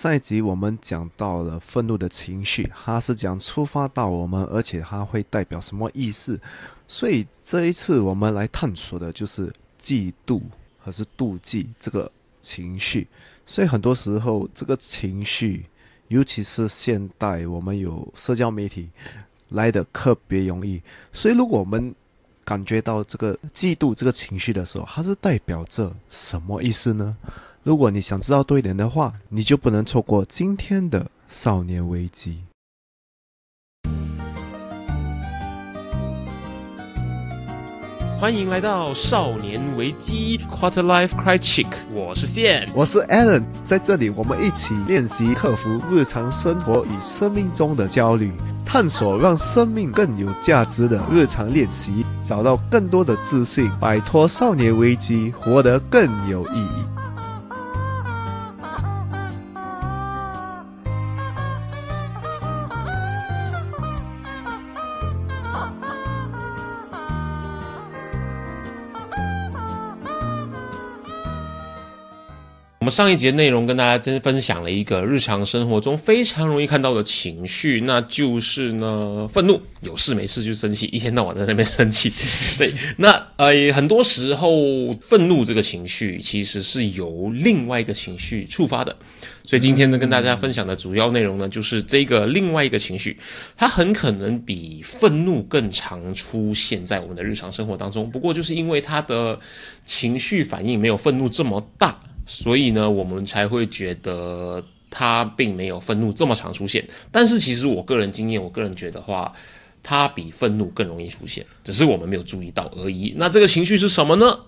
上一集我们讲到了愤怒的情绪，它是讲触发到我们，而且它会代表什么意思。所以这一次我们来探索的就是嫉妒还是妒忌这个情绪。所以很多时候这个情绪，尤其是现代我们有社交媒体来的特别容易。所以如果我们感觉到这个嫉妒这个情绪的时候，它是代表着什么意思呢？如果你想知道多一点的话，你就不能错过今天的少年危机。欢迎来到少年危机 Quarter Life Cry Chick，我是线，我是 Alan，在这里我们一起练习克服日常生活与生命中的焦虑。探索让生命更有价值的日常练习，找到更多的自信，摆脱少年危机，活得更有意义。我们上一节内容跟大家真分享了一个日常生活中非常容易看到的情绪，那就是呢愤怒，有事没事就生气，一天到晚在那边生气。对，那呃很多时候愤怒这个情绪其实是由另外一个情绪触发的，所以今天呢跟大家分享的主要内容呢就是这个另外一个情绪，它很可能比愤怒更常出现在我们的日常生活当中，不过就是因为它的情绪反应没有愤怒这么大。所以呢，我们才会觉得他并没有愤怒这么常出现。但是其实我个人经验，我个人觉得话，他比愤怒更容易出现，只是我们没有注意到而已。那这个情绪是什么呢？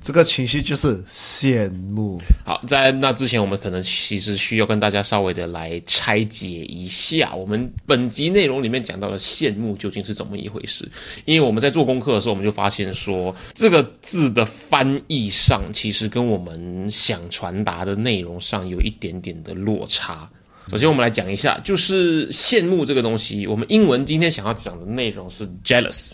这个情绪就是羡慕。好，在那之前，我们可能其实需要跟大家稍微的来拆解一下，我们本集内容里面讲到的羡慕究竟是怎么一回事？因为我们在做功课的时候，我们就发现说，这个字的翻译上其实跟我们想传达的内容上有一点点的落差。首先，我们来讲一下，就是羡慕这个东西，我们英文今天想要讲的内容是 jealous。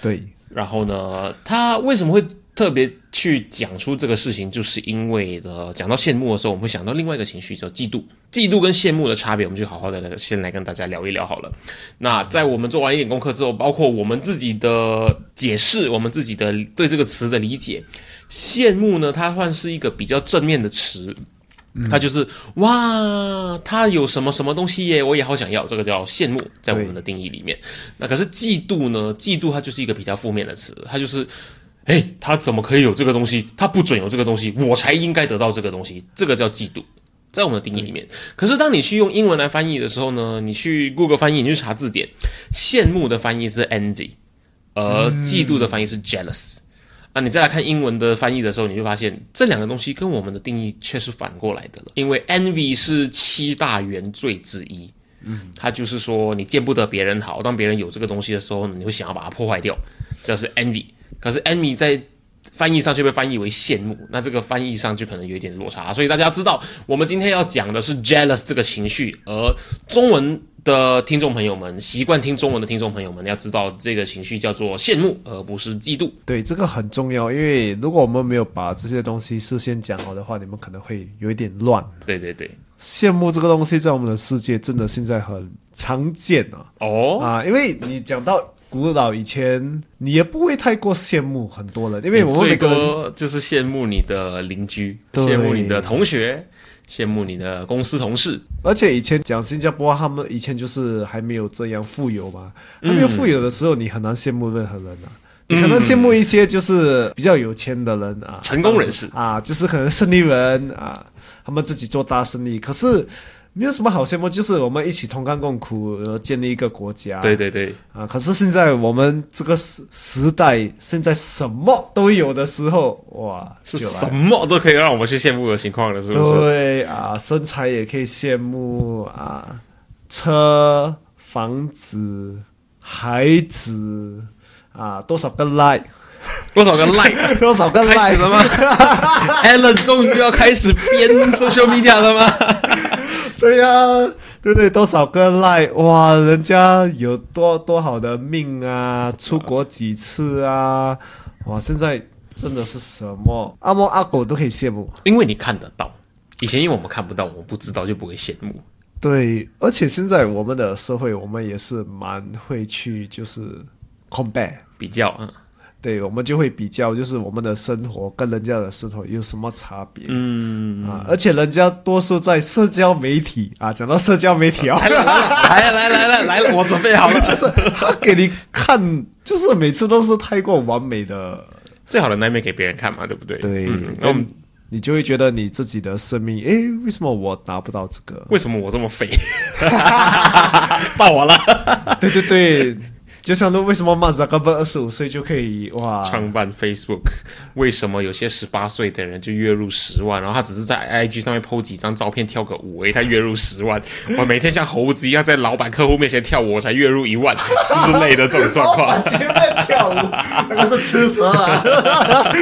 对，然后呢，它为什么会？特别去讲出这个事情，就是因为的讲到羡慕的时候，我们会想到另外一个情绪叫嫉妒。嫉妒跟羡慕的差别，我们就好好的来先来跟大家聊一聊好了。那在我们做完一点功课之后，包括我们自己的解释，我们自己的对这个词的理解，羡慕呢，它算是一个比较正面的词，它就是哇，它有什么什么东西耶，我也好想要，这个叫羡慕，在我们的定义里面。那可是嫉妒呢？嫉妒它就是一个比较负面的词，它就是。哎，他怎么可以有这个东西？他不准有这个东西，我才应该得到这个东西。这个叫嫉妒，在我们的定义里面。可是当你去用英文来翻译的时候呢？你去 Google 翻译，你去查字典，羡慕的翻译是 envy，而嫉妒的翻译是 jealous。那你再来看英文的翻译的时候，你就发现这两个东西跟我们的定义却是反过来的了。因为 envy 是七大原罪之一，嗯，它就是说你见不得别人好，当别人有这个东西的时候，你会想要把它破坏掉，这是 envy。可是 envy 在翻译上就被翻译为羡慕，那这个翻译上就可能有一点落差。所以大家知道，我们今天要讲的是 jealous 这个情绪，而中文的听众朋友们，习惯听中文的听众朋友们，要知道这个情绪叫做羡慕，而不是嫉妒。对，这个很重要，因为如果我们没有把这些东西事先讲好的话，你们可能会有一点乱。对对对，羡慕这个东西在我们的世界真的现在很常见啊。哦啊，因为你讲到。古老以前，你也不会太过羡慕很多人，因为我们最多就是羡慕你的邻居，羡慕你的同学，羡慕你的公司同事。而且以前讲新加坡，他们以前就是还没有这样富有嘛，还没有富有的时候，你很难羡慕任何人啊。你可能羡慕一些就是比较有钱的人啊，成功人士啊，就是可能生意人啊，他们自己做大生意，可是。没有什么好羡慕，就是我们一起同甘共苦，然后建立一个国家。对对对，啊！可是现在我们这个时时代，现在什么都有的时候，哇，是什么都可以让我们去羡慕的情况了，是不是？对啊，身材也可以羡慕啊，车、房子、孩子啊，多少个 like，多少个 like，多少个 like 了吗？Allen 终于要开始编 social media 了吗？对呀，对对，多少个赖哇，人家有多多好的命啊，出国几次啊，哇，现在真的是什么？阿猫阿狗都可以羡慕，因为你看得到，以前因为我们看不到，我们不知道，就不会羡慕。对，而且现在我们的社会，我们也是蛮会去就是 compare，比较啊，对，我们就会比较，就是我们的生活跟人家的生活有什么差别。嗯，啊，而且人家多数在社交媒体啊，讲到社交媒体啊，来了来了来了来了来了，我准备好了，就是他给你看，就是每次都是太过完美的，最好的那一面给别人看嘛，对不对？对，嗯那我们你就会觉得你自己的生命，诶，为什么我达不到这个？为什么我这么肥？到我了，对对对，就像说为什么马扎克伯二十五岁就可以哇？创办 Facebook，为什么有些十八岁的人就月入十万，然后他只是在 IG 上面 PO 几张照片跳个舞，诶，他月入十万，我每天像猴子一样在老板客户面前跳舞，我才月入一万之类的这种状况。前面跳舞，那个是吃蛇啊！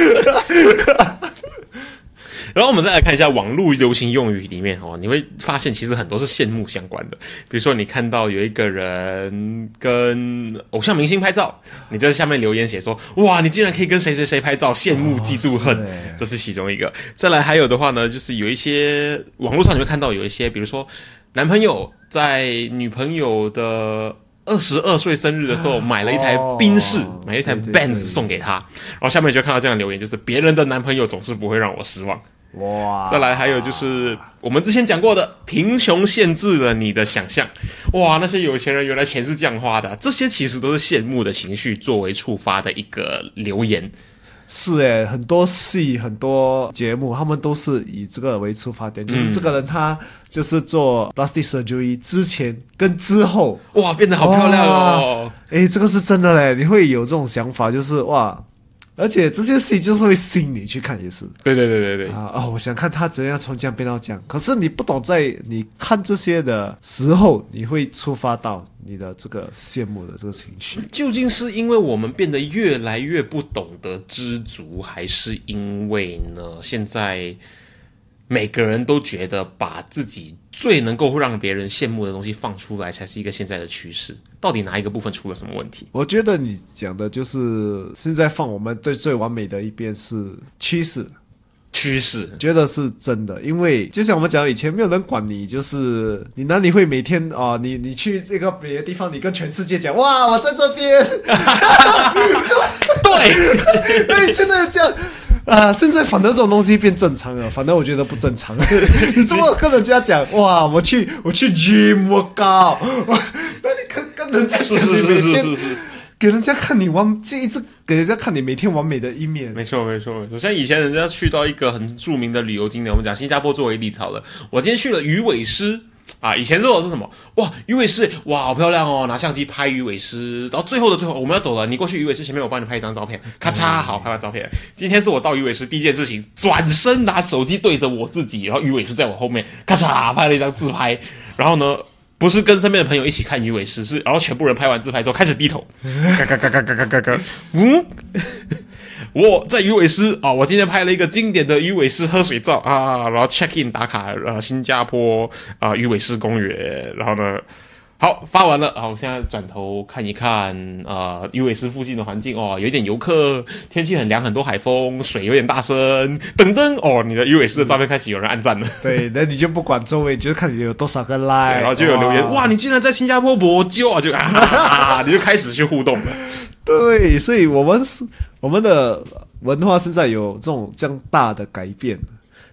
然后我们再来看一下网络流行用语里面哦，你会发现其实很多是羡慕相关的。比如说，你看到有一个人跟偶像明星拍照，你就在下面留言写说：“哇，你竟然可以跟谁谁谁拍照，羡慕嫉妒恨。这是其中一个。再来还有的话呢，就是有一些网络上你会看到有一些，比如说男朋友在女朋友的。二十二岁生日的时候，买了一台宾士，哦买了一台 Benz 送给她，然后下面就看到这样的留言，就是别人的男朋友总是不会让我失望。哇，再来还有就是我们之前讲过的，贫穷限制了你的想象。哇，那些有钱人原来钱是这样花的啊、这些其实都是羡慕的情绪作为触发的一个留言。是诶，很多戏、很多节目，他们都是以这个为出发点，就是这个人他就是做 plastic surgery 之前跟之后，哇，变得好漂亮哦！诶，这个是真的嘞，你会有这种想法，就是哇，而且这些戏就是会吸引你去看，也是对对对对对，啊哦，我想看他怎样从这样变到这样，可是你不懂，在你看这些的时候，你会触发到你的这个羡慕的这个情绪。究竟是因为我们变得越来越不懂得知足，还是因为呢？现在每个人都觉得把自己最能够让别人羡慕的东西放出来，才是一个现在的趋势。到底哪一个部分出了什么问题？我觉得你讲的就是现在放我们最最完美的一边是趋势，趋势觉得是真的，因为就像我们讲，以前没有人管你，就是你哪里会每天啊、你你去这个别的地方，你跟全世界讲，哇，我在这边，对。对，现在这样。啊，现在反正这种东西变正常了，反正我觉得不正常。你这么跟人家讲哇？我去，我去 gym 我搞，我那你跟跟人家讲，是是是是是是，给人家看你完，这一直给人家看你每天完美的一面。没错没错没错。像以前人家去到一个很著名的旅游景点，我们讲新加坡作为例子好了。我今天去了鱼尾狮。啊，以前做的是什么？哇，鱼尾狮，哇，好漂亮哦！拿相机拍鱼尾狮，然后最后的最后，我们要走了，你过去鱼尾狮前面，我帮你拍一张照片，咔嚓，好，拍完照片。今天是我到鱼尾狮第一件事情，转身拿手机对着我自己，然后鱼尾狮在我后面，咔嚓拍了一张自拍，然后呢，不是跟身边的朋友一起看鱼尾狮，是然后全部人拍完自拍之后开始低头，嘎嘎嘎嘎嘎嘎嘎嘎，嗯。我在鱼尾狮啊，我今天拍了一个经典的鱼尾狮喝水照啊，然后 check in 打卡，呃，新加坡啊鱼尾狮公园，然后呢，好发完了，好，我现在转头看一看啊鱼尾狮附近的环境哦，有一点游客，天气很凉，很多海风，水有点大声，噔噔哦，你的鱼尾狮的照片开始有人按赞了，对，那你就不管周围，就是看你有多少个 like，然后就有留言，哇，你竟然在新加坡博鸠啊，就啊你就开始去互动了。对，所以我们是我们的文化现在有这种这样大的改变。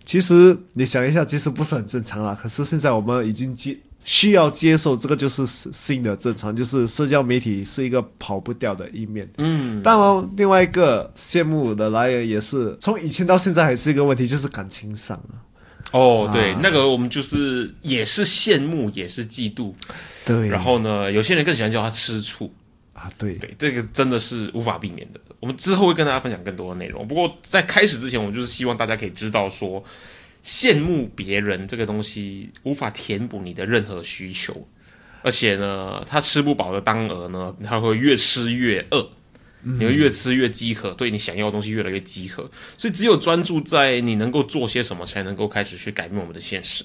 其实你想一下，其实不是很正常啦。可是现在我们已经接需要接受这个就是新的正常，就是社交媒体是一个跑不掉的一面。嗯，当然，另外一个羡慕的来源也是从以前到现在还是一个问题，就是感情上啊。哦，对，啊那个我们就是也是羡慕，也是嫉妒。对然后呢，有些人更喜欢叫他吃醋。啊，对对，这个真的是无法避免的。我们之后会跟大家分享更多的内容。不过在开始之前，我们就是希望大家可以知道说，羡慕别人这个东西无法填补你的任何需求，而且呢，他吃不饱的当儿呢，他会越吃越饿。你会越吃越饥渴，对你想要的东西越来越饥渴，所以只有专注在你能够做些什么，才能够开始去改变我们的现实。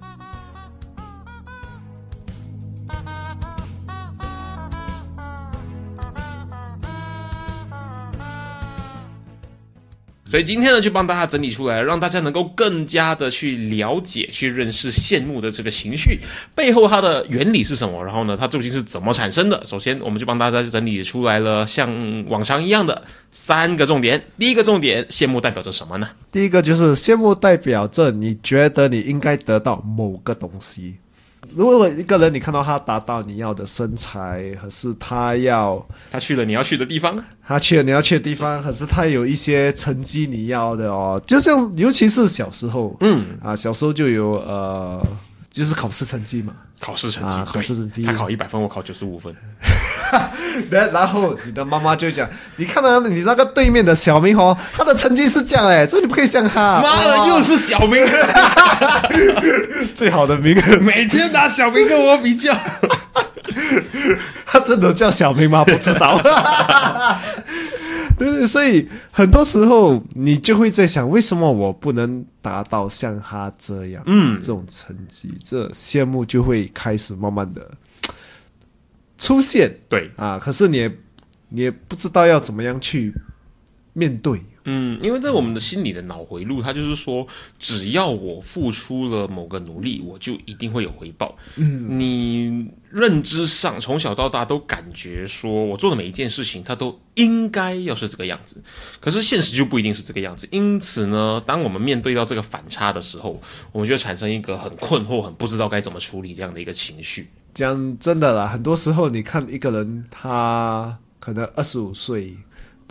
所以今天呢，就帮大家整理出来，让大家能够更加的去了解、去认识羡慕的这个情绪背后它的原理是什么，然后呢，它究竟是怎么产生的。首先，我们就帮大家整理出来了，像往常一样的三个重点。第一个重点，羡慕代表着什么呢？第一个就是羡慕代表着你觉得你应该得到某个东西。如果一个人你看到他达到你要的身材，可是他要他去了你要去的地方，他去了你要去的地方，可是他有一些成绩你要的哦，就像尤其是小时候，嗯。啊，小时候就有呃，就是考试成绩嘛，考试成绩，啊考试成绩。对他考一百分，我考九十五分，然 然后你的妈妈就讲，你看到你那个对面的小明哦，他的成绩是这样哎，这你不可以像他，妈的，又是小明，最好的名，每天拿小明跟我比较，他真的叫小明吗？不知道。对对，所以很多时候你就会在想，为什么我不能达到像他这样，嗯这种成绩？这羡慕就会开始慢慢的出现对，啊。可是你也你也不知道要怎么样去面对。嗯，因为在我们的心里的脑回路，它就是说，只要我付出了某个努力，我就一定会有回报。嗯，你认知上从小到大都感觉说我做的每一件事情，它都应该要是这个样子，可是现实就不一定是这个样子。因此呢，当我们面对到这个反差的时候，我们就产生一个很困惑、很不知道该怎么处理这样的一个情绪。讲真的啦，很多时候你看一个人，他可能二十五岁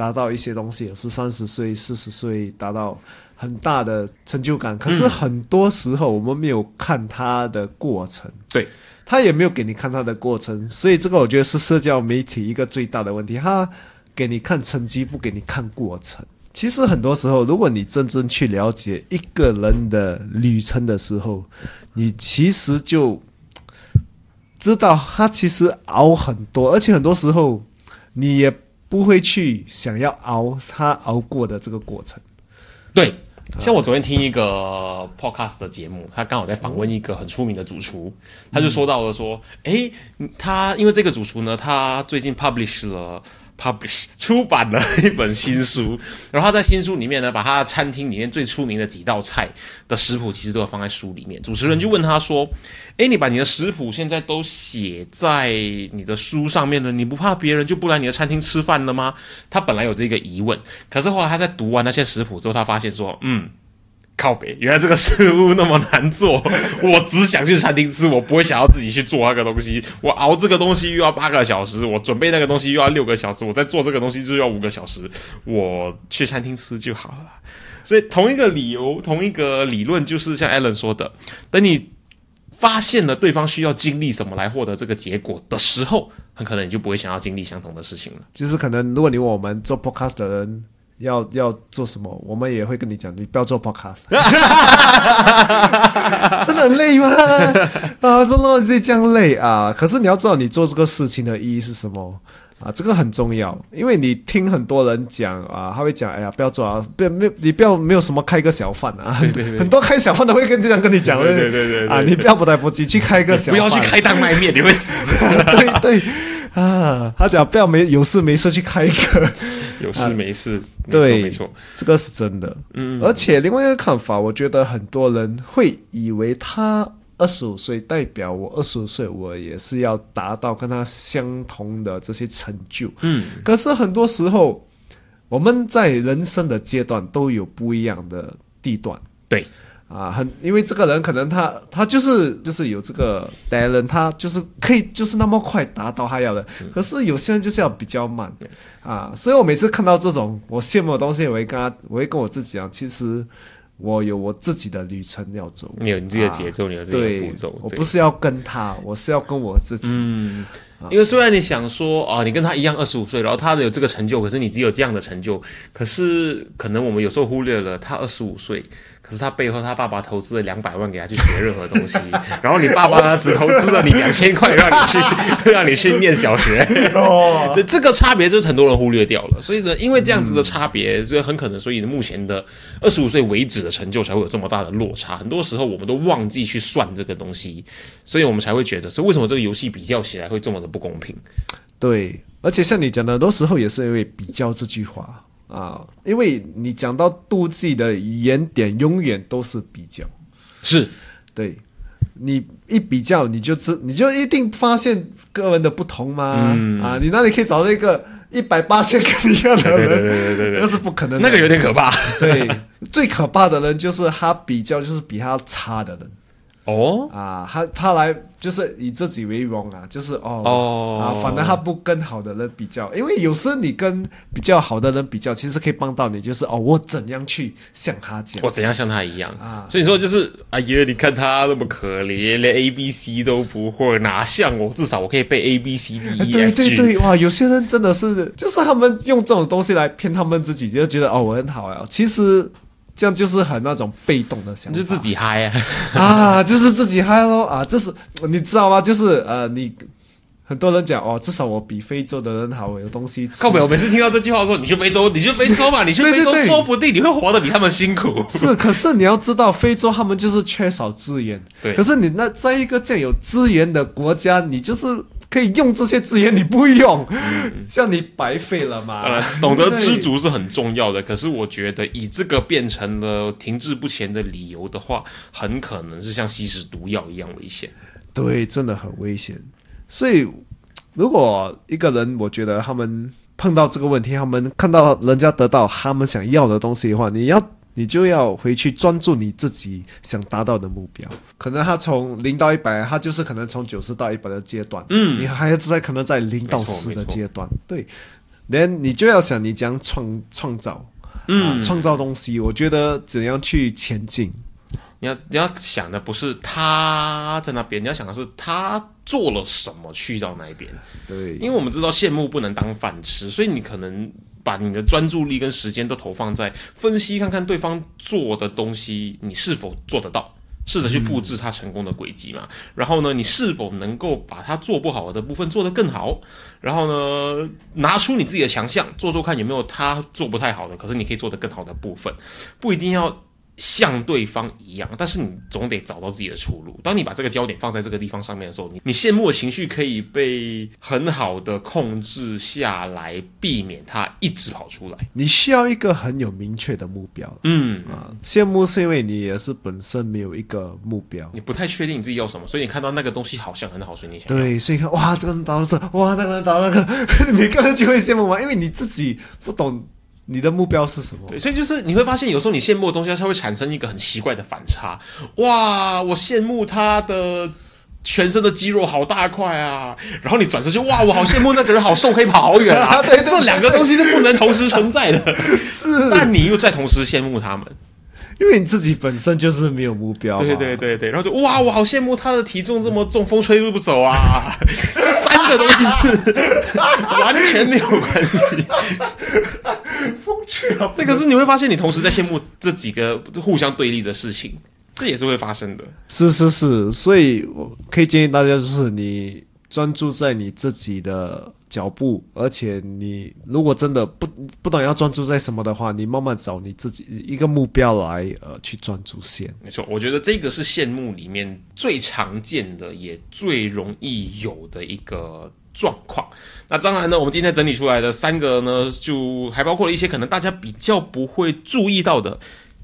达到一些东西，是三十岁、四十岁达到很大的成就感，可是很多时候我们没有看他的过程，对，他也没有给你看他的过程，所以这个我觉得是社交媒体一个最大的问题，他给你看成绩，不给你看过程。其实很多时候，如果你真正去了解一个人的旅程的时候，你其实就知道他其实熬很多，而且很多时候你也不会去想要熬他熬过的这个过程。对，像我昨天听一个 podcast 的节目，他刚好在访问一个很出名的主厨，他就说到了说，诶，他因为这个主厨呢，他最近 publish 了。他出版了一本新书，然后他在新书里面呢，把他餐厅里面最出名的几道菜的食谱，其实都要放在书里面。主持人就问他说：“诶，你把你的食谱现在都写在你的书上面了，你不怕别人就不来你的餐厅吃饭了吗？”他本来有这个疑问，可是后来他在读完那些食谱之后，他发现说：“嗯。”靠北，原来这个食物那么难做，我只想去餐厅吃，我不会想要自己去做那个东西。我熬这个东西又要八个小时，我准备那个东西又要六个小时，我再做这个东西就要五个小时，我去餐厅吃就好了。所以同一个理由，同一个理论，就是像 Alan 说的，等你发现了对方需要经历什么来获得这个结果的时候，很可能你就不会想要经历相同的事情了。就是可能，如果你我们做 podcast 的人要要做什么，我们也会跟你讲，你不要做 podcast，真的很累吗？啊，做到自己这样累啊！可是你要知道，你做这个事情的意义是什么啊？这个很重要，因为你听很多人讲啊，他会讲，哎呀，不要做啊，不要没有你不要没有什么开个小贩啊，对对对很多开小贩的会跟这样跟你讲，对对对啊，你不要不来不及去开个小不，要去开当卖面，你会死。对对啊，他讲不要没有事没事去开一个。有事没事，对，没错，这个是真的。嗯，而且另外一个看法，我觉得很多人会以为他二十五岁代表我二十五岁，我也是要达到跟他相同的这些成就。嗯，可是很多时候，我们在人生的阶段都有不一样的地段。对，啊，很，因为这个人可能他他就是就是有这个 talent，他就是可以就是那么快达到他要的，可是有些人就是要比较慢啊，所以我每次看到这种我羡慕的东西，我会跟他，我会跟我自己讲，其实我有我自己的旅程要走，你有你自己的节奏，你有自己的步骤，，我不是要跟他，我是要跟我自己。嗯，因为虽然你想说啊，你跟他一样二十五岁，然后他有这个成就，可是你只有这样的成就，可是可能我们有时候忽略了他二十五岁。可是他背后，他爸爸投资了两百万给他去学任何东西，然后你爸爸呢只投资了你两千块，让你去 让你去念小学。哦，这个差别就是很多人忽略掉了。所以呢，因为这样子的差别，所以很可能，所以目前的二十五岁为止的成就才会有这么大的落差。很多时候我们都忘记去算这个东西，所以我们才会觉得，说为什么这个游戏比较起来会这么的不公平？对，而且像你讲的，很多时候也是因为比较这句话。啊，因为你讲到妒忌的原点，永远都是比较，是对，你一比较，你就知，你就一定发现个人的不同吗？啊，你那里可以找到一个一百八十跟你一样的人？对对对对，那是不可能，那个有点可怕。对，最可怕的人就是他比较，就是比他差的人。哦啊，他他来就是以自己为荣啊，就是哦啊，反正他不跟好的人比较，因为有时你跟比较好的人比较，其实可以帮到你，就是哦，我怎样去像他这样，我怎样像他一样啊？所以说就是哎呀，你看他那么可怜，连 A B C 都不会，哪像我？至少我可以背 A B C D E F G。对对对，哇，有些人真的是，就是他们用这种东西来骗他们自己，就觉得哦，我很好啊，其实。这样就是很那种被动的想法，就自己嗨啊，啊，就是自己嗨喽啊！这是你知道吗？就是呃，你很多人讲哦，至少我比非洲的人好，有东西吃。靠北，我每次听到这句话说，你去非洲，你去非洲嘛，你去非洲，说不定你会活得比他们辛苦。是，可是你要知道，非洲他们就是缺少资源。对，可是你那在一个这样有资源的国家，你就是。可以用这些资源，你不用，这样你白费了嘛？当然，懂得知足是很重要的。可是我觉得，以这个变成了停滞不前的理由的话，很可能是像吸食毒药一样危险。对，真的很危险。所以，如果一个人，我觉得他们碰到这个问题，他们看到人家得到他们想要的东西的话，你要。你就要回去专注你自己想达到的目标。可能他从零到一百，他就是可能从九十到一百的阶段。嗯，你还在可能在零到十的阶段。对，连你就要想你将创创造，嗯，创造东西。我觉得怎样去前进？你要你要想的不是他在那边，你要想的是他做了什么去到那边。对，因为我们知道羡慕不能当饭吃，所以你可能。把你的专注力跟时间都投放在分析，看看对方做的东西，你是否做得到？试着去复制他成功的轨迹嘛。然后呢，你是否能够把他做不好的部分做得更好？然后呢，拿出你自己的强项，做做看有没有他做不太好的，可是你可以做得更好的部分，不一定要。像对方一样，但是你总得找到自己的出路。当你把这个焦点放在这个地方上面的时候，你你羡慕的情绪可以被很好的控制下来，避免它一直跑出来。你需要一个很有明确的目标。嗯啊，羡慕是因为你也是本身没有一个目标，你不太确定你自己要什么，所以你看到那个东西好像很好，所以你想对，所以看哇，这个人打到这，哇，那个人打到那个，每个人就会羡慕嘛，因为你自己不懂。你的目标是什么？对，所以就是你会发现，有时候你羡慕的东西，它会产生一个很奇怪的反差。哇，我羡慕他的全身的肌肉好大块啊！然后你转身就哇，我好羡慕那个人好瘦，可以跑好远啊！对，这两个东西是不能同时存在的。是，但你又在同时羡慕他们，因为你自己本身就是没有目标。对对对对，然后就哇，我好羡慕他的体重这么重，风吹不走啊！这三个东西是完全没有关系。那可是你会发现，你同时在羡慕这几个互相对立的事情，这也是会发生的。是是是，所以我可以建议大家，就是你专注在你自己的脚步，而且你如果真的不不懂要专注在什么的话，你慢慢找你自己一个目标来呃去专注先。没错，我觉得这个是羡慕里面最常见的，也最容易有的一个。状况，那当然呢，我们今天整理出来的三个呢，就还包括了一些可能大家比较不会注意到的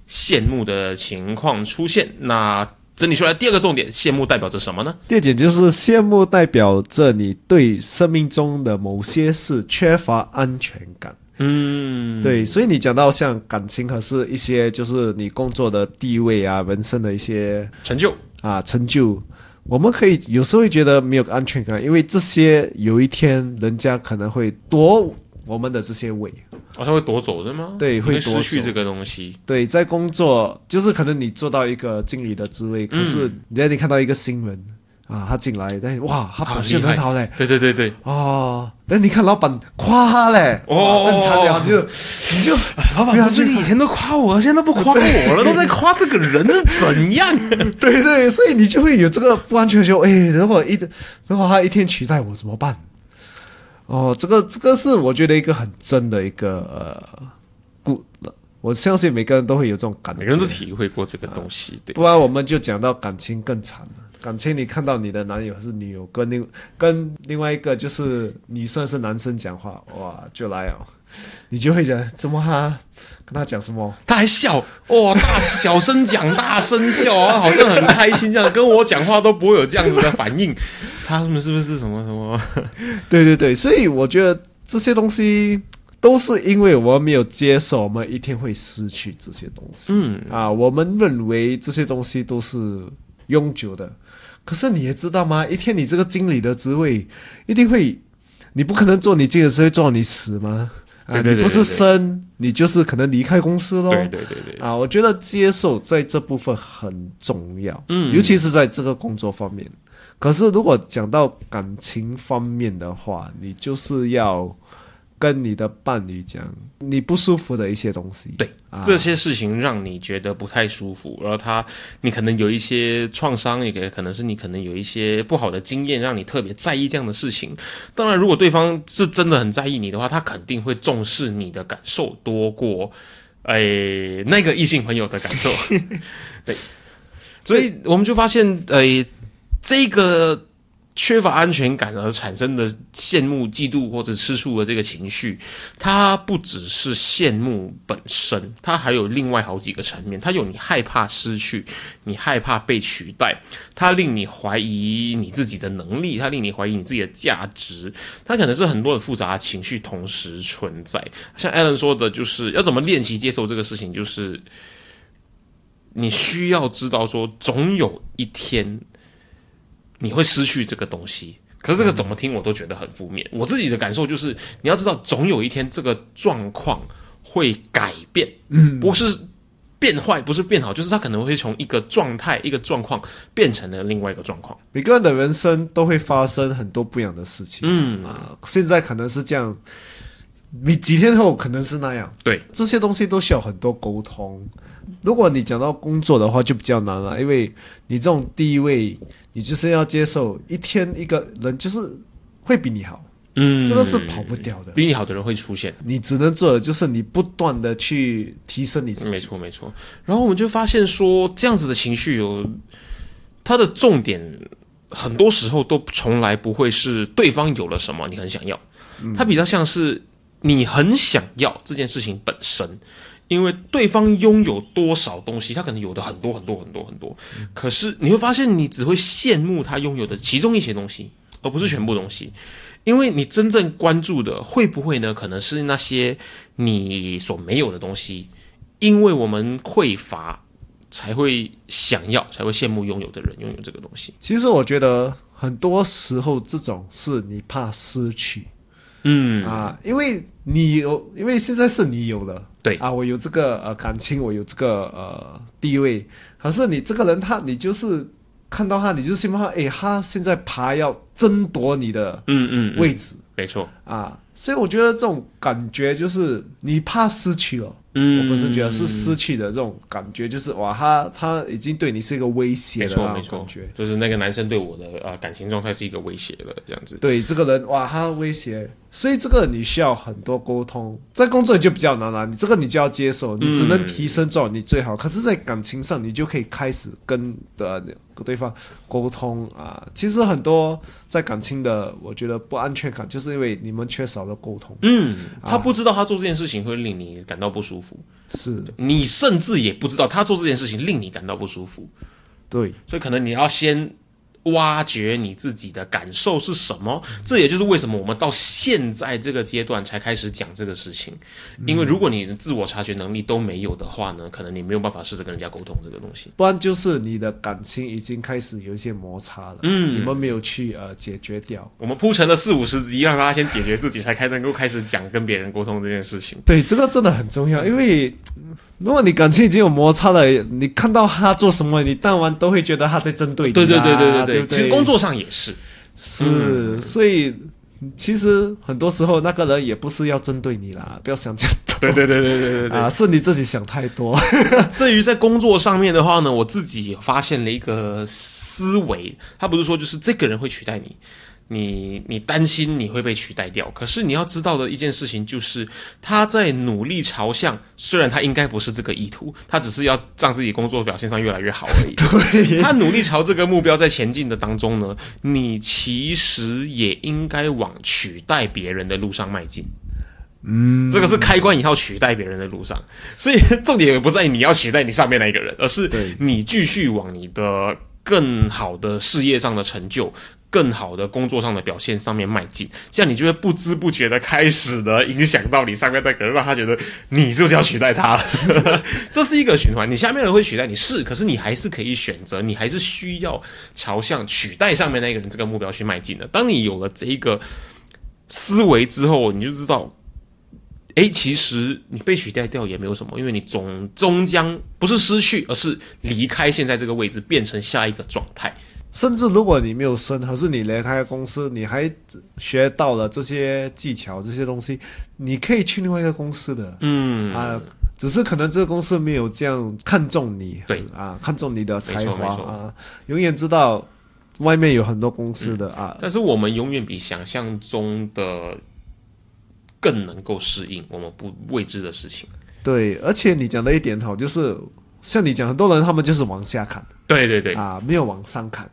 羡慕的情况出现。那整理出来第二个重点，羡慕代表着什么呢？第二点就是羡慕代表着你对生命中的某些事缺乏安全感。嗯，对，所以你讲到像感情，和是一些就是你工作的地位啊，人生的一些成就啊，成就。我们可以有时候会觉得没有安全感，因为这些有一天人家可能会夺我们的这些位，哦，他会夺走的吗？对，会失去这个东西。对，在工作就是可能你做到一个经理的职位，可是你你看到一个新闻啊，他进来，但哇，他好表现很好嘞，对对对对，哦，但你看老板夸他嘞，哦哇很惨了，就你就老板不是以前都夸我，现在都不夸我了，都在夸这个人是怎样？对对，所以你就会有这个不安全性。哎，如果一如果他一天取代我怎么办？哦，这个这个是我觉得一个很真的一个呃故，我相信每个人都会有这种感觉，每个人都体会过这个东西，对。不然我们就讲到感情更惨了。感情，你看到你的男友还是女友跟另跟另外一个就是女生是男生讲话，哇，就来哦，你就会讲怎么他跟他讲什么？他还笑，哇，大小声讲，大声笑啊，好像很开心这样，跟我讲话都不会有这样子的反应。他们是不是什么什么？对对对，所以我觉得这些东西都是因为我们没有接受，我们一天会失去这些东西。嗯，啊，我们认为这些东西都是永久的，可是你也知道吗？一天你这个经理的职位一定会，你不可能做你经理的职位做到你死吗？啊，对对对你不是对对升，你就是可能离开公司喽。对对对对，啊，我觉得接受在这部分很重要，嗯尤其是在这个工作方面。可是如果讲到感情方面的话，你就是要跟你的伴侣讲你不舒服的一些东西。对啊，这些事情让你觉得不太舒服，然后他你可能有一些创伤，也可可能是你可能有一些不好的经验，让你特别在意这样的事情。当然，如果对方是真的很在意你的话，他肯定会重视你的感受多过，诶、那个异性朋友的感受。对，所以我们就发现，诶、这个缺乏安全感而产生的羡慕、嫉妒或者吃醋的这个情绪，它不只是羡慕本身，它还有另外好几个层面。它有你害怕失去，你害怕被取代，它令你怀疑你自己的能力，它令你怀疑你自己的价值，它可能是很多很复杂的情绪同时存在。像 Alan 说的，就是要怎么练习接受这个事情，就是你需要知道说，总有一天你会失去这个东西。可是这个怎么听我都觉得很负面。我自己的感受就是，你要知道，总有一天这个状况会改变，嗯，不是变坏，不是变好，就是它可能会从一个状态、一个状况变成了另外一个状况。每个人的人生都会发生很多不一样的事情。嗯啊，现在可能是这样，你几天后可能是那样。对，这些东西都需要很多沟通。如果你讲到工作的话，就比较难了，因为你这种地位，你就是要接受一天一个人就是会比你好，嗯这个是跑不掉的。比你好的人会出现。你只能做的就是你不断的去提升你自己没。错没错。然后我们就发现说，这样子的情绪有它的重点，很多时候都从来不会是对方有了什么你很想要，它比较像是你很想要这件事情本身。因为对方拥有多少东西，他可能有的很多很多很多很多，可是你会发现，你只会羡慕他拥有的其中一些东西，而不是全部东西。因为你真正关注的会不会呢？可能是那些你所没有的东西，因为我们匮乏，才会想要，才会羡慕拥有的人拥有这个东西。其实我觉得很多时候这种是你怕失去。嗯，啊，因为你有，因为现在是你有了，对。啊，我有这个呃感情，我有这个呃地位，可是你这个人他，你就是看到他，你就希望他，诶，他现在爬要争夺你的嗯嗯，嗯。位置、没错。啊，所以我觉得这种感觉就是你怕失去了，嗯。我不是觉得是失去的这种感觉，就是哇，他他已经对你是一个威胁没错没错。感觉。，就是那个男生对我的呃感情状态是一个威胁了，这样子。对这个人，哇，他威胁，所以这个你需要很多沟通。在工作里就比较难了，你这个你就要接受，你只能提升做你最好。可是，在感情上，你就可以开始跟的跟对方沟通啊。其实很多在感情的，我觉得不安全感，就是因为你们缺少了沟通。嗯，他不知道他做这件事情会令你感到不舒服，是你甚至也不知道他做这件事情令你感到不舒服，对，所以可能你要先挖掘你自己的感受是什么。这也就是为什么我们到现在这个阶段才开始讲这个事情，因为如果你的自我察觉能力都没有的话呢，可能你没有办法试着跟人家沟通这个东西。不然就是你的感情已经开始有一些摩擦了，嗯你们没有去呃解决掉。我们铺成了四五十集，让大家先解决自己，才开能够开始讲跟别人沟通这件事情。对，这个真的很重要，因为嗯如果你感情已经有摩擦了，你看到他做什么，你当然都会觉得他在针对你、啊。对对对对对对对，其实工作上也是。是，所以其实很多时候那个人也不是要针对你啦，不要想这样多。对对对对对对对啊，是你自己想太多。至于在工作上面的话呢，我自己发现了一个思维，他不是说就是这个人会取代你，你你担心你会被取代掉，可是你要知道的一件事情就是他在努力朝向，虽然他应该不是这个意图，他只是要让自己工作表现上越来越好而已。对，他努力朝这个目标在前进的当中呢，你其实也应该往取代别人的路上迈进。嗯，这个是开关以后取代别人的路上，所以 重点也不在你要取代你上面那一个人，而是你继续往你的更好的事业上的成就、更好的工作上的表现上面迈进，这样你就会不知不觉的开始的影响到你上面那个人，让他觉得你就是要取代他？这是一个循环，你下面的人会取代你是，可是你还是可以选择，你还是需要朝向取代上面那个人这个目标去迈进的。当你有了这一个思维之后，你就知道。诶，其实你被取代掉也没有什么，因为你总终将不是失去，而是离开现在这个位置，变成下一个状态。甚至如果你没有升，可是你离开公司，你还学到了这些技巧、这些东西，你可以去另外一个公司的。嗯。啊，只是可能这个公司没有这样看重你，对。啊，看重你的才华啊，永远知道外面有很多公司的、啊，但是我们永远比想象中的更能够适应我们不未知的事情。对，而且你讲的一点好，就是像你讲，很多人他们就是往下看。对对对，啊，没有往上看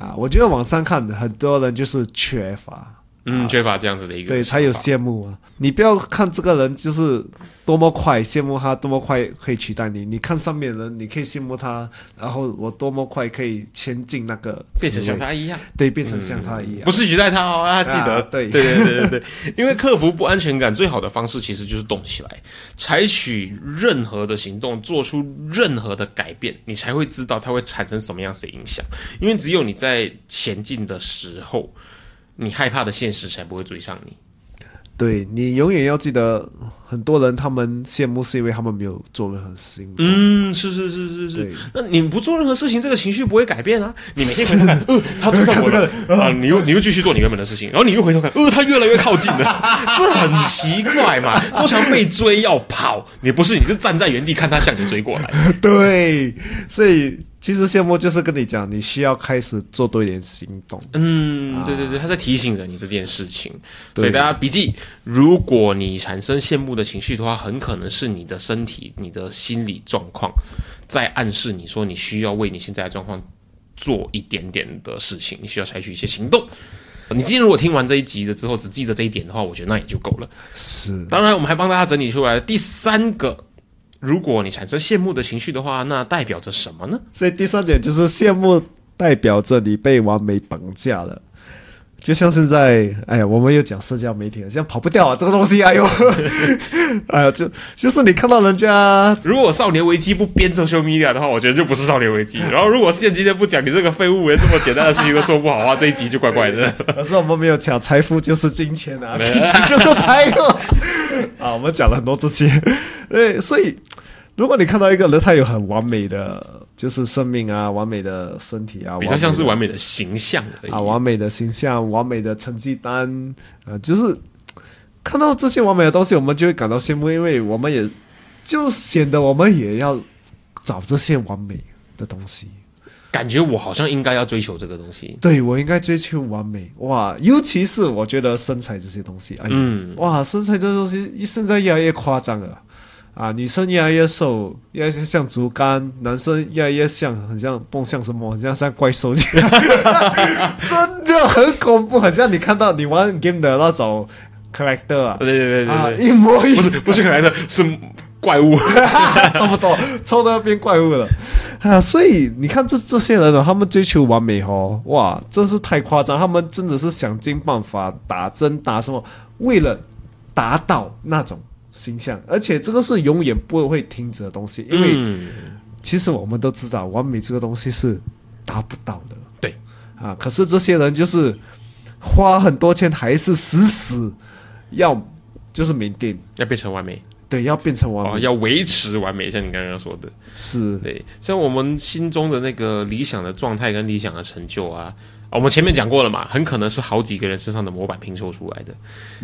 啊，我觉得网上看的很多人就是缺乏。嗯，缺乏这样子的一个对，才有羡慕啊！你不要看这个人就是多么快，羡慕他多么快可以取代你。你看上面人，你可以羡慕他，然后我多么快可以前进那个变成像他一样。对，变成像他一样。不是取代他哦，让他记得。啊对对对对对对，因为克服不安全感最好的方式其实就是动起来，采取任何的行动，做出任何的改变，你才会知道它会产生什么样子的影响。因为只有你在前进的时候，你害怕的现实才不会追上你。对你永远要记得，很多人他们羡慕是因为他们没有做任何事情。嗯，是是是是是。那你不做任何事情，这个情绪不会改变啊。你每天回头看，呃，他追上我了啊，你又你又继续做你原本的事情，然后你又回头看，呃，他越来越靠近了，这很奇怪嘛。通常被追要跑，你不是你是站在原地看他向你追过来。对，所以其实羡慕就是跟你讲，你需要开始做多一点行动。嗯，对对对，他在提醒着你这件事情。对所以大家笔记，如果你产生羡慕的情绪的话，很可能是你的身体、你的心理状况在暗示你说，你需要为你现在的状况做一点点的事情，你需要采取一些行动。你今天如果听完这一集的之后，只记得这一点的话，我觉得那也就够了。是，当然，我们还帮大家整理出来了第三个，如果你产生羡慕的情绪的话，那代表着什么呢？所以第三点就是羡慕代表着你被完美绑架了。就像现在，哎呀，我们又讲社交媒体了，这样跑不掉啊，这个东西，哎呦，哎呀，就就是你看到人家，如果少年危机不编 social media 的话，我觉得就不是少年危机。然后如果现今天不讲你这个废物，连这么简单的事情都做不好的话，这一集就怪怪的。可是我们没有讲财富就是金钱啊，金钱就是财富 啊，我们讲了很多这些，对，所以如果你看到一个人，他有很完美的就是生命啊，完美的身体啊，比较像是完完美的形象啊，完美的形象，完美的成绩单，呃，就是看到这些完美的东西，我们就会感到羡慕，因为我们也就显得我们也要找这些完美的东西。感觉我好像应该要追求这个东西。对我应该追求完美。哇，尤其是我觉得身材这些东西，哎，嗯，哇，身材这东西现在越来越夸张了。啊！女生越来越瘦，越来越像竹竿；男生越来越像，很像蹦像什么，很像像怪兽一样，真的很恐怖，很像你看到你玩 game 的那种 character 啊，对对对对啊，对，一模一样，不是不是 character，是怪物。差不多，抽到变怪物了啊！所以你看这这些人呢，他们追求完美哦，哇，真是太夸张，他们真的是想尽办法打针打什么，为了达到那种形象，而且这个是永远不会停止的东西，因为嗯，其实我们都知道，完美这个东西是达不到的。对啊，可是这些人就是花很多钱，还是死死要就是缅甸。要变成完美。对，要变成完哦，美，要维持完美，像你刚刚说的，是。对，像我们心中的那个理想的状态跟理想的成就啊，啊我们前面讲过了嘛，很可能是好几个人身上的模板拼凑出来的。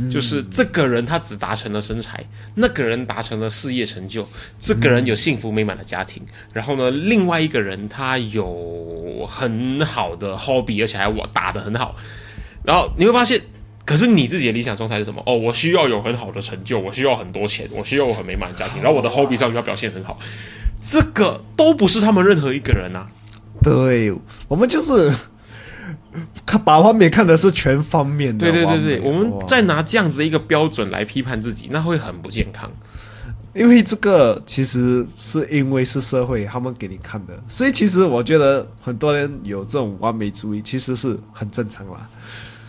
就是这个人他只达成了身材，那个人达成了事业成就，这个人有幸福美满的家庭，然后呢，另外一个人他有很好的 hobby，而且还我打得很好，然后你会发现。可是你自己的理想状态是什么？哦，我需要有很好的成就，我需要很多钱，我需要我很美满的家庭，然后我的 hobby 上就要表现很好。这个都不是他们任何一个人啊。对，我们就是看把完美看的是全方面的对对对对，我们哇再拿这样子的一个标准来批判自己，那会很不健康。因为这个其实是因为是社会他们给你看的，所以其实我觉得很多人有这种完美主义，其实是很正常啦。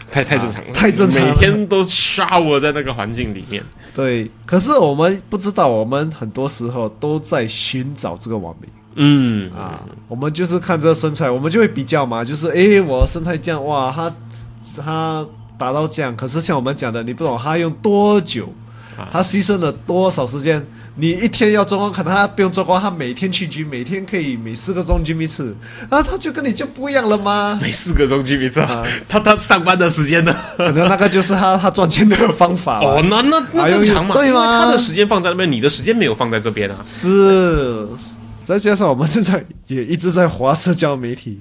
太太正常了，太正常了每天都 shower 在那个环境里面。对，可是我们不知道，我们很多时候都在寻找这个完美嗯啊。我们就是看这个身材，我们就会比较嘛，就是诶，我身材这样，哇，他他达到这样，可是像我们讲的，你不懂他用多久，他牺牲了多少时间。你一天要做工，可能他不用做工，他每天去局，每天可以每四个钟 gym 一次，然后他就跟你就不一样了吗？每四个钟 G 比赛啊，他他上班的时间呢？可能那个就是他他赚钱的方法 哦，那那那正常嘛，对吗他的时间放在那边，你的时间没有放在这边啊。是，再加上我们现在也一直在滑社交媒体，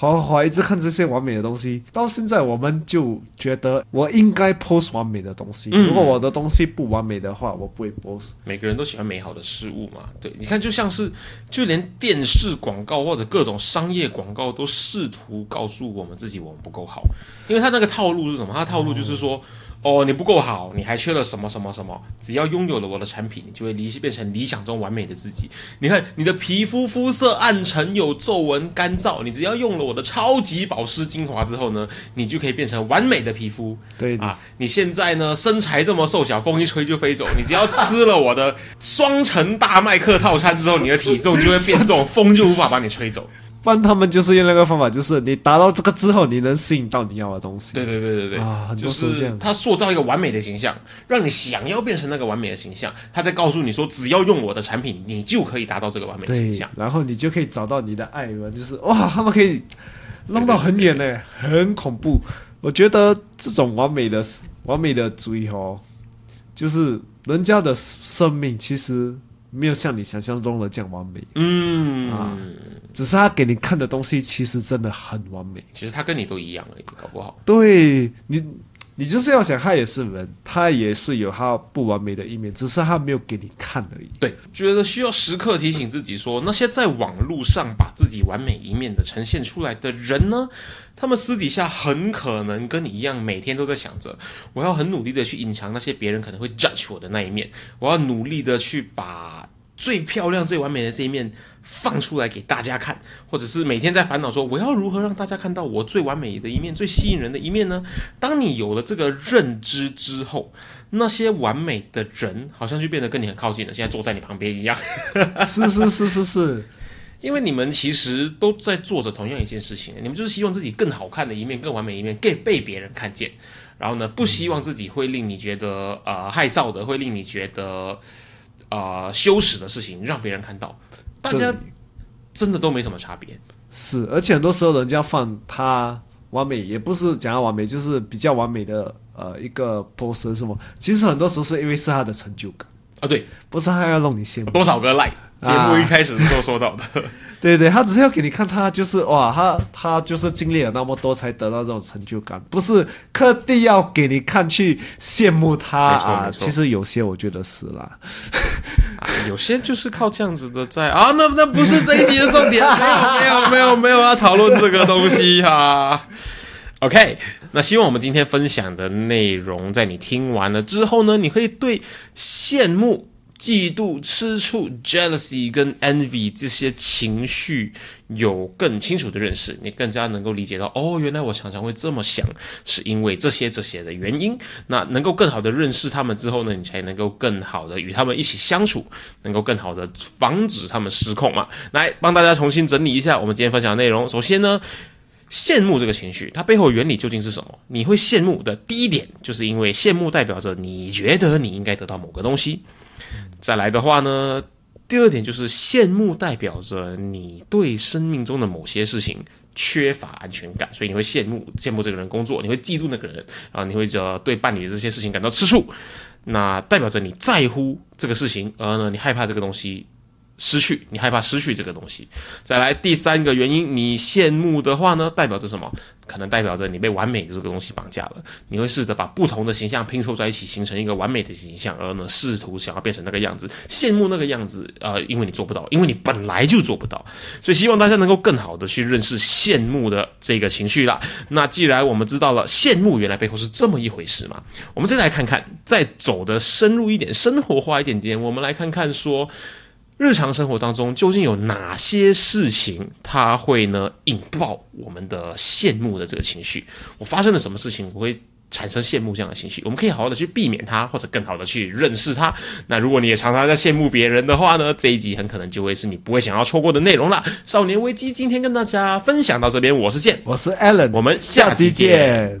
滑滑滑，一直看这些完美的东西。到现在，我们就觉得我应该 post 完美的东西。嗯如果我的东西不完美的话，我不会 post。每个人都喜欢美好的事物嘛，对，你看，就像是就连电视广告或者各种商业广告都试图告诉我们自己我们不够好，因为他那个套路是什么？他的套路就是说，哦，你不够好，你还缺了什么什么什么，只要拥有了我的产品，你就会理变成理想中完美的自己。你看，你的皮肤肤色暗沉有皱纹干燥，你只要用了我的超级保湿精华之后呢，你就可以变成完美的皮肤。对啊，你现在呢身材这么瘦小，风一吹就飞走。你只要吃了我的双层大麦克套餐之后，你的体重就会变重，风就无法把你吹走。不然他们就是用那个方法，就是你达到这个之后，你能吸引到你要的东西。对对对对对，啊很就多时候这样是他塑造一个完美的形象，让你想要变成那个完美的形象。他在告诉你说，只要用我的产品，你就可以达到这个完美的形象。，然后你就可以找到你的爱人，就是哇，他们可以弄到很远呢，很恐怖。我觉得这种完美的完美的主义哦，就是人家的生命其实没有像你想象中的这样完美，嗯，啊只是他给你看的东西其实真的很完美。其实他跟你都一样而已，搞不好。对你，你就是要想他也是人，他也是有他不完美的一面，只是他没有给你看而已。对，觉得需要时刻提醒自己说，那些在网络上把自己完美一面的呈现出来的人呢，他们私底下很可能跟你一样，每天都在想着，我要很努力的去隐藏那些别人可能会 judge 我的那一面，我要努力的去把最漂亮、最完美的这一面放出来给大家看，或者是每天在烦恼说，我要如何让大家看到我最完美的一面、最吸引人的一面呢？当你有了这个认知之后，那些完美的人好像就变得跟你很靠近了，现在坐在你旁边一样，是是是是是，因为你们其实都在做着同样一件事情，你们就是希望自己更好看的一面、更完美的一面给被别人看见，然后呢，不希望自己会令你觉得呃害臊的，会令你觉得呃羞耻的事情让别人看到，大家真的都没什么差别。是，而且很多时候人家放他完美，也不是讲要完美，就是比较完美的呃一个 pose 什么。其实很多时候是因为是他的成就感，啊，对，不是他要弄你羡慕。多少个 like，节目一开始的时候说到的，对对，他只是要给你看，他就是哇，他他就是经历了那么多才得到这种成就感，不是刻地要给你看去羡慕他啊。其实有些我觉得是啦，啊，有些就是靠这样子的在啊，那那不是这一集的重点，没有没有没有没有要讨论这个东西哈、OK，那希望我们今天分享的内容，在你听完了之后呢，你可以对羡慕、嫉妒、吃醋、jealousy 跟 envy 这些情绪有更清楚的认识，你更加能够理解到，哦，原来我常常会这么想，是因为这些这些的原因。那能够更好的认识他们之后呢，你才能够更好的与他们一起相处，能够更好的防止他们失控嘛。来帮大家重新整理一下我们今天分享的内容。首先呢。羡慕这个情绪，它背后原理究竟是什么？你会羡慕的第一点，就是因为羡慕代表着你觉得你应该得到某个东西。再来的话呢，第二点就是羡慕代表着你对生命中的某些事情缺乏安全感，所以你会羡慕羡慕这个人工作，你会嫉妒那个人，啊你会呃对伴侣的这些事情感到吃醋，那代表着你在乎这个事情，而呢你害怕这个东西。失去，你害怕失去这个东西。再来第三个原因，你羡慕的话呢，代表着什么？可能代表着你被完美的这个东西绑架了。你会试着把不同的形象拼凑在一起，形成一个完美的形象，而呢，试图想要变成那个样子，羡慕那个样子。呃，因为你做不到，因为你本来就做不到，所以希望大家能够更好的去认识羡慕的这个情绪啦。那既然我们知道了羡慕原来背后是这么一回事嘛，我们再来看看，再走的深入一点，生活化一点点，我们来看看说。日常生活当中究竟有哪些事情，它会呢引爆我们的羡慕的这个情绪？我发生了什么事情，我会产生羡慕这样的情绪？我们可以好好的去避免它，或者更好的去认识它。那如果你也常常在羡慕别人的话呢，这一集很可能就会是你不会想要错过的内容了。少年危机今天跟大家分享到这边，我是健，我是 Allen，我们下期见。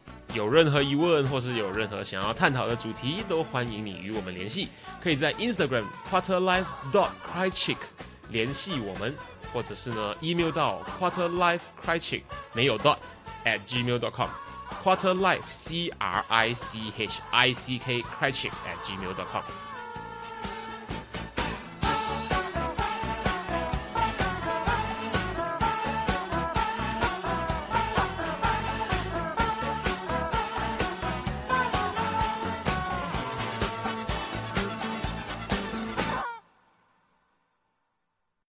有任何疑问，或是有任何想要探讨的主题，都欢迎你与我们联系。可以在 Instagram quarterlife dot crychick 联系我们，或者是呢 email 到 quarterlifecrychick 没有 dot at gmail dot com quarterlife c r i c h i c k crychick at gmail dot com。